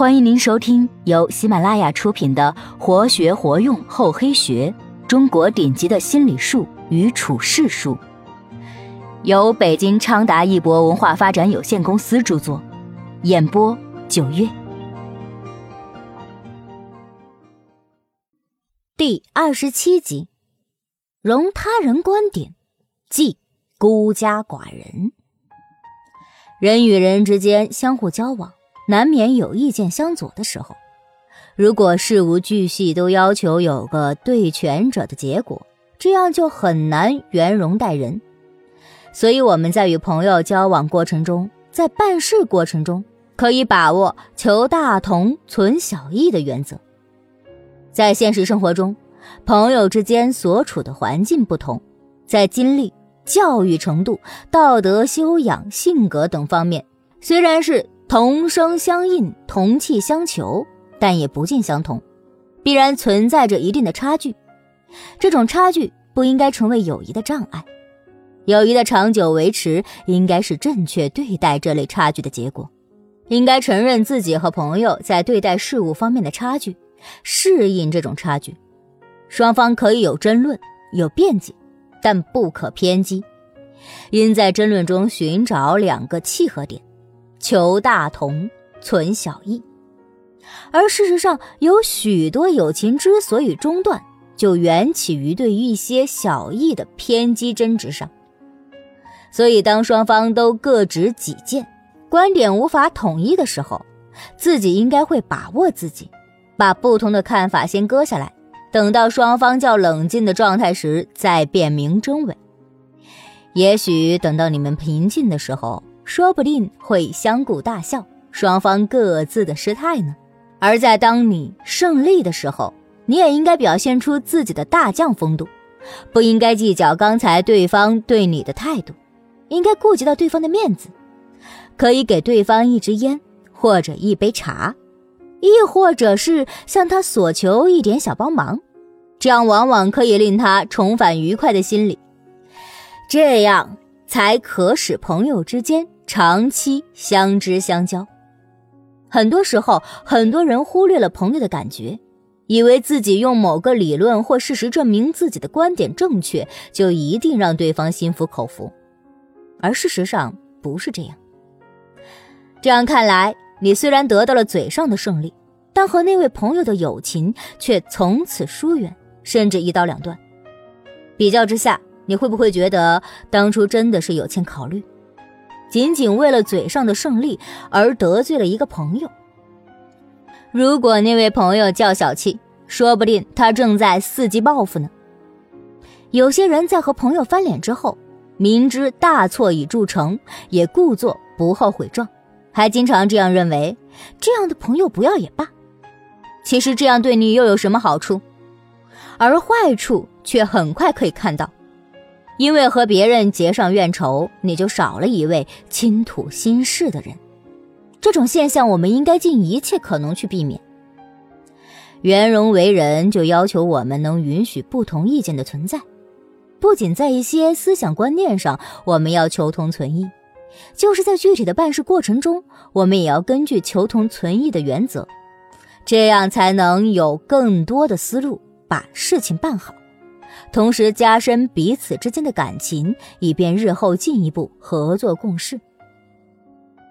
欢迎您收听由喜马拉雅出品的《活学活用厚黑学：中国顶级的心理术与处世术》，由北京昌达一博文化发展有限公司著作，演播九月。第二十七集：容他人观点，即孤家寡人。人与人之间相互交往。难免有意见相左的时候，如果事无巨细都要求有个对权者的结果，这样就很难圆融待人。所以我们在与朋友交往过程中，在办事过程中，可以把握求大同存小异的原则。在现实生活中，朋友之间所处的环境不同，在经历、教育程度、道德修养、性格等方面，虽然是。同声相应，同气相求，但也不尽相同，必然存在着一定的差距。这种差距不应该成为友谊的障碍。友谊的长久维持，应该是正确对待这类差距的结果。应该承认自己和朋友在对待事物方面的差距，适应这种差距。双方可以有争论，有辩解，但不可偏激。应在争论中寻找两个契合点。求大同，存小异，而事实上，有许多友情之所以中断，就缘起于对于一些小异的偏激争执上。所以，当双方都各执己见，观点无法统一的时候，自己应该会把握自己，把不同的看法先搁下来，等到双方较冷静的状态时再辨明真伪。也许等到你们平静的时候。说不定会相顾大笑，双方各自的失态呢。而在当你胜利的时候，你也应该表现出自己的大将风度，不应该计较刚才对方对你的态度，应该顾及到对方的面子，可以给对方一支烟或者一杯茶，亦或者是向他索求一点小帮忙，这样往往可以令他重返愉快的心理。这样才可使朋友之间。长期相知相交，很多时候，很多人忽略了朋友的感觉，以为自己用某个理论或事实证明自己的观点正确，就一定让对方心服口服，而事实上不是这样。这样看来，你虽然得到了嘴上的胜利，但和那位朋友的友情却从此疏远，甚至一刀两断。比较之下，你会不会觉得当初真的是有欠考虑？仅仅为了嘴上的胜利而得罪了一个朋友。如果那位朋友较小气，说不定他正在伺机报复呢。有些人在和朋友翻脸之后，明知大错已铸成，也故作不后悔状，还经常这样认为：这样的朋友不要也罢。其实这样对你又有什么好处？而坏处却很快可以看到。因为和别人结上怨仇，你就少了一位倾吐心事的人。这种现象，我们应该尽一切可能去避免。圆融为人，就要求我们能允许不同意见的存在。不仅在一些思想观念上，我们要求同存异，就是在具体的办事过程中，我们也要根据求同存异的原则，这样才能有更多的思路把事情办好。同时加深彼此之间的感情，以便日后进一步合作共事。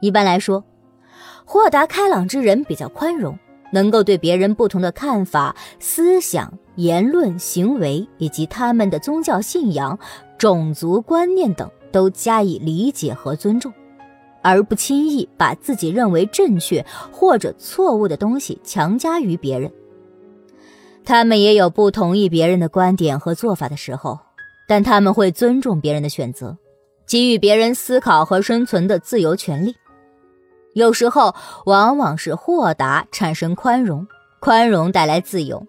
一般来说，豁达开朗之人比较宽容，能够对别人不同的看法、思想、言论、行为以及他们的宗教信仰、种族观念等都加以理解和尊重，而不轻易把自己认为正确或者错误的东西强加于别人。他们也有不同意别人的观点和做法的时候，但他们会尊重别人的选择，给予别人思考和生存的自由权利。有时候，往往是豁达产生宽容，宽容带来自由。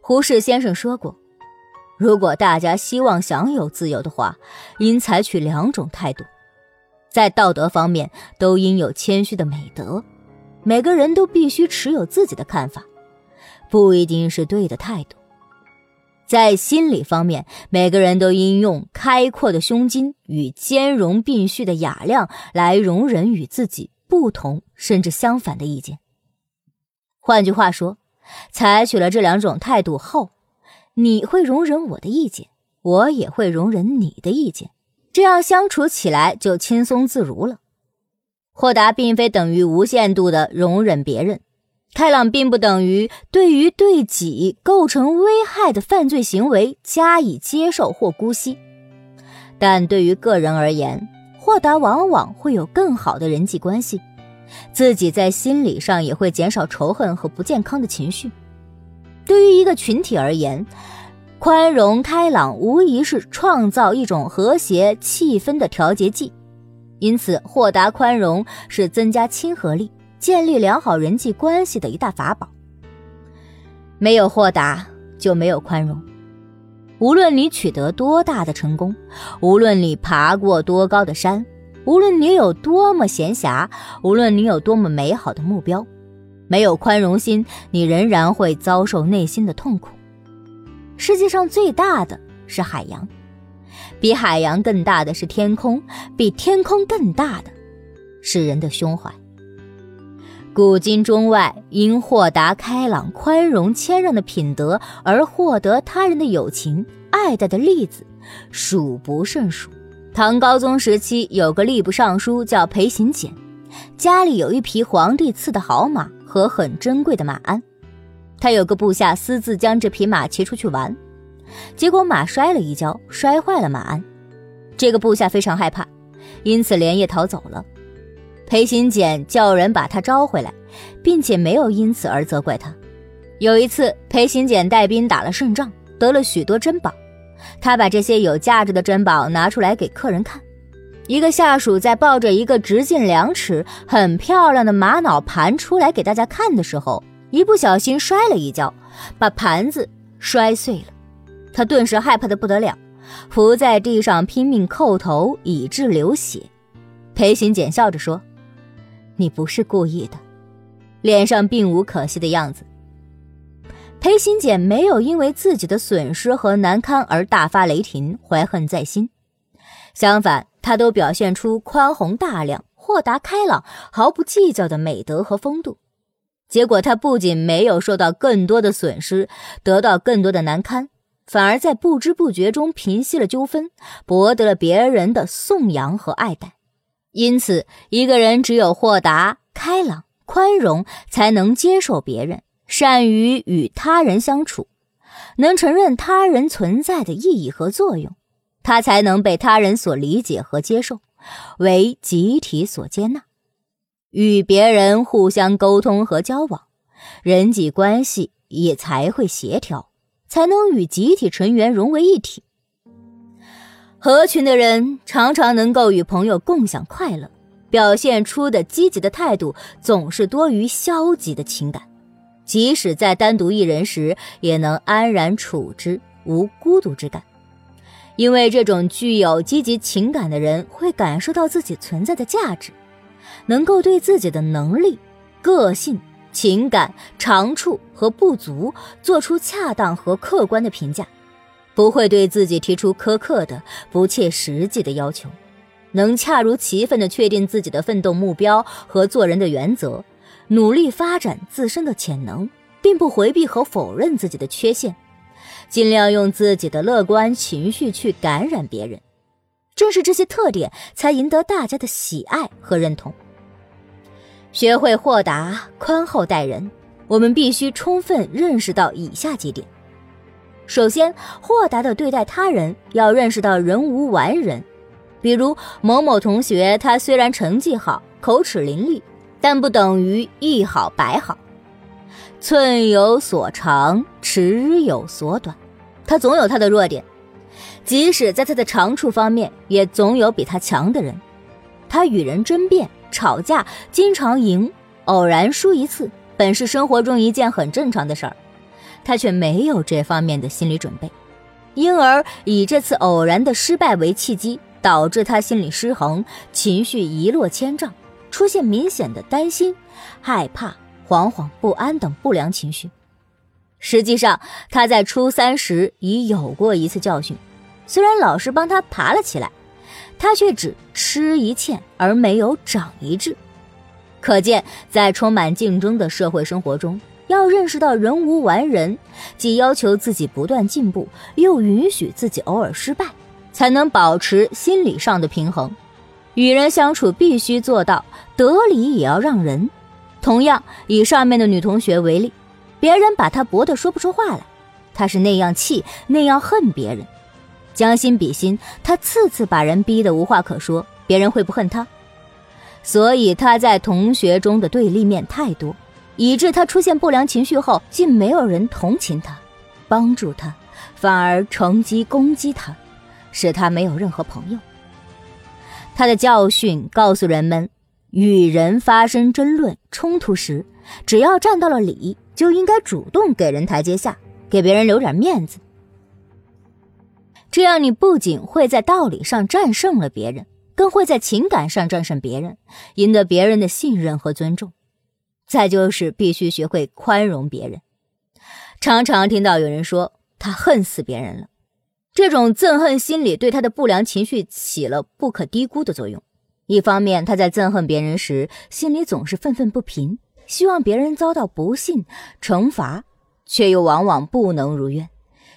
胡适先生说过：“如果大家希望享有自由的话，应采取两种态度，在道德方面都应有谦虚的美德，每个人都必须持有自己的看法。”不一定是对的态度，在心理方面，每个人都应用开阔的胸襟与兼容并蓄的雅量来容忍与自己不同甚至相反的意见，换句话说，采取了这两种态度后，你会容忍我的意见，我也会容忍你的意见，这样相处起来就轻松自如了。豁达并非等于无限度的容忍别人，开朗并不等于对于对己构成危害的犯罪行为加以接受或姑息，但对于个人而言，豁达往往会有更好的人际关系。自己在心理上也会减少仇恨和不健康的情绪。对于一个群体而言，宽容开朗无疑是创造一种和谐气氛的调节剂。因此，豁达宽容是增加亲和力、建立良好人际关系的一大法宝。没有豁达，就没有宽容。无论你取得多大的成功，无论你爬过多高的山。无论你有多么闲暇，无论你有多么美好的目标，没有宽容心，你仍然会遭受内心的痛苦。世界上最大的是海洋，比海洋更大的是天空，比天空更大的是人的胸怀。古今中外，因豁达开朗、宽容谦让的品德而获得他人的友情、爱戴的例子，数不胜数。唐高宗时期，有个吏部尚书叫裴行俭，家里有一匹皇帝赐的好马和很珍贵的马鞍。他有个部下私自将这匹马骑出去玩，结果马摔了一跤，摔坏了马鞍。这个部下非常害怕，因此连夜逃走了。裴行俭叫人把他招回来，并且没有因此而责怪他。有一次，裴行俭带兵打了胜仗，得了许多珍宝。他把这些有价值的珍宝拿出来给客人看。一个下属在抱着一个直径两尺、很漂亮的玛瑙盘出来给大家看的时候，一不小心摔了一跤，把盘子摔碎了。他顿时害怕的不得了，伏在地上拼命叩头，以致流血。裴行俭笑着说：“你不是故意的。”脸上并无可惜的样子。裴行俭没有因为自己的损失和难堪而大发雷霆、怀恨在心，相反，他都表现出宽宏大量、豁达开朗、毫不计较的美德和风度。结果，他不仅没有受到更多的损失，得到更多的难堪，反而在不知不觉中平息了纠纷，博得了别人的颂扬和爱戴。因此，一个人只有豁达、开朗、宽容，才能接受别人。善于与他人相处，能承认他人存在的意义和作用，他才能被他人所理解和接受，为集体所接纳。与别人互相沟通和交往，人际关系也才会协调，才能与集体成员融为一体。合群的人常常能够与朋友共享快乐，表现出的积极的态度总是多于消极的情感。即使在单独一人时，也能安然处之，无孤独之感。因为这种具有积极情感的人，会感受到自己存在的价值，能够对自己的能力、个性、情感长处和不足做出恰当和客观的评价，不会对自己提出苛刻的、不切实际的要求，能恰如其分的确定自己的奋斗目标和做人的原则。努力发展自身的潜能，并不回避和否认自己的缺陷，尽量用自己的乐观情绪去感染别人。正是这些特点，才赢得大家的喜爱和认同。学会豁达宽厚待人，我们必须充分认识到以下几点：首先，豁达的对待他人，要认识到人无完人。比如某某同学，他虽然成绩好，口齿伶俐。但不等于一好百好，寸有所长，尺有所短，他总有他的弱点，即使在他的长处方面，也总有比他强的人。他与人争辩、吵架，经常赢，偶然输一次，本是生活中一件很正常的事儿，他却没有这方面的心理准备，因而以这次偶然的失败为契机，导致他心理失衡，情绪一落千丈。出现明显的担心、害怕、惶惶不安等不良情绪。实际上，他在初三时已有过一次教训，虽然老师帮他爬了起来，他却只吃一堑而没有长一智。可见，在充满竞争的社会生活中，要认识到人无完人，既要求自己不断进步，又允许自己偶尔失败，才能保持心理上的平衡。与人相处必须做到得理也要让人。同样，以上面的女同学为例，别人把她驳得说不出话来，她是那样气，那样恨别人，将心比心，她次次把人逼得无话可说，别人会不恨她？所以她在同学中的对立面太多，以致他出现不良情绪后，竟没有人同情他、帮助他，反而乘机攻击他，使他没有任何朋友。他的教训告诉人们。与人发生争论冲突时，只要占到了理，就应该主动给人台阶下，给别人留点面子。这样，你不仅会在道理上战胜了别人，更会在情感上战胜别人，赢得别人的信任和尊重。再就是必须学会宽容别人。常常听到有人说他恨死别人了，这种憎恨心理对他的不良情绪起了不可低估的作用。一方面，他在憎恨别人时，心里总是愤愤不平，希望别人遭到不幸惩罚，却又往往不能如愿，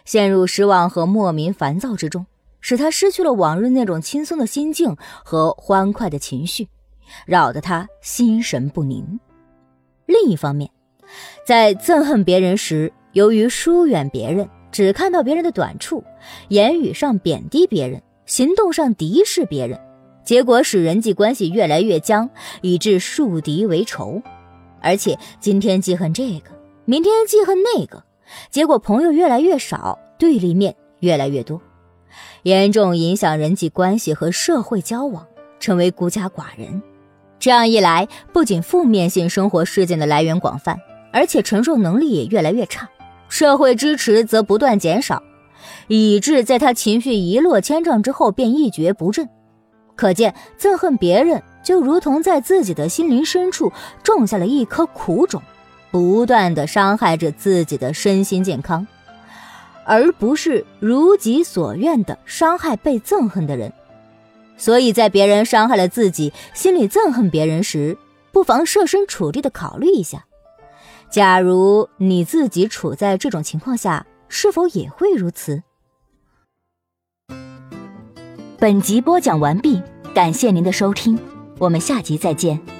陷入失望和莫名烦躁之中，使他失去了往日那种轻松的心境和欢快的情绪，扰得他心神不宁。另一方面，在憎恨别人时，由于疏远别人，只看到别人的短处，言语上贬低别人，行动上敌视别人。结果使人际关系越来越僵，以致树敌为仇，而且今天记恨这个，明天记恨那个，结果朋友越来越少，对立面越来越多，严重影响人际关系和社会交往，成为孤家寡人。这样一来，不仅负面性生活事件的来源广泛，而且承受能力也越来越差，社会支持则不断减少，以致在他情绪一落千丈之后，便一蹶不振。可见，憎恨别人就如同在自己的心灵深处种下了一颗苦种，不断的伤害着自己的身心健康，而不是如己所愿的伤害被憎恨的人。所以在别人伤害了自己，心里憎恨别人时，不妨设身处地的考虑一下：假如你自己处在这种情况下，是否也会如此？本集播讲完毕，感谢您的收听，我们下集再见。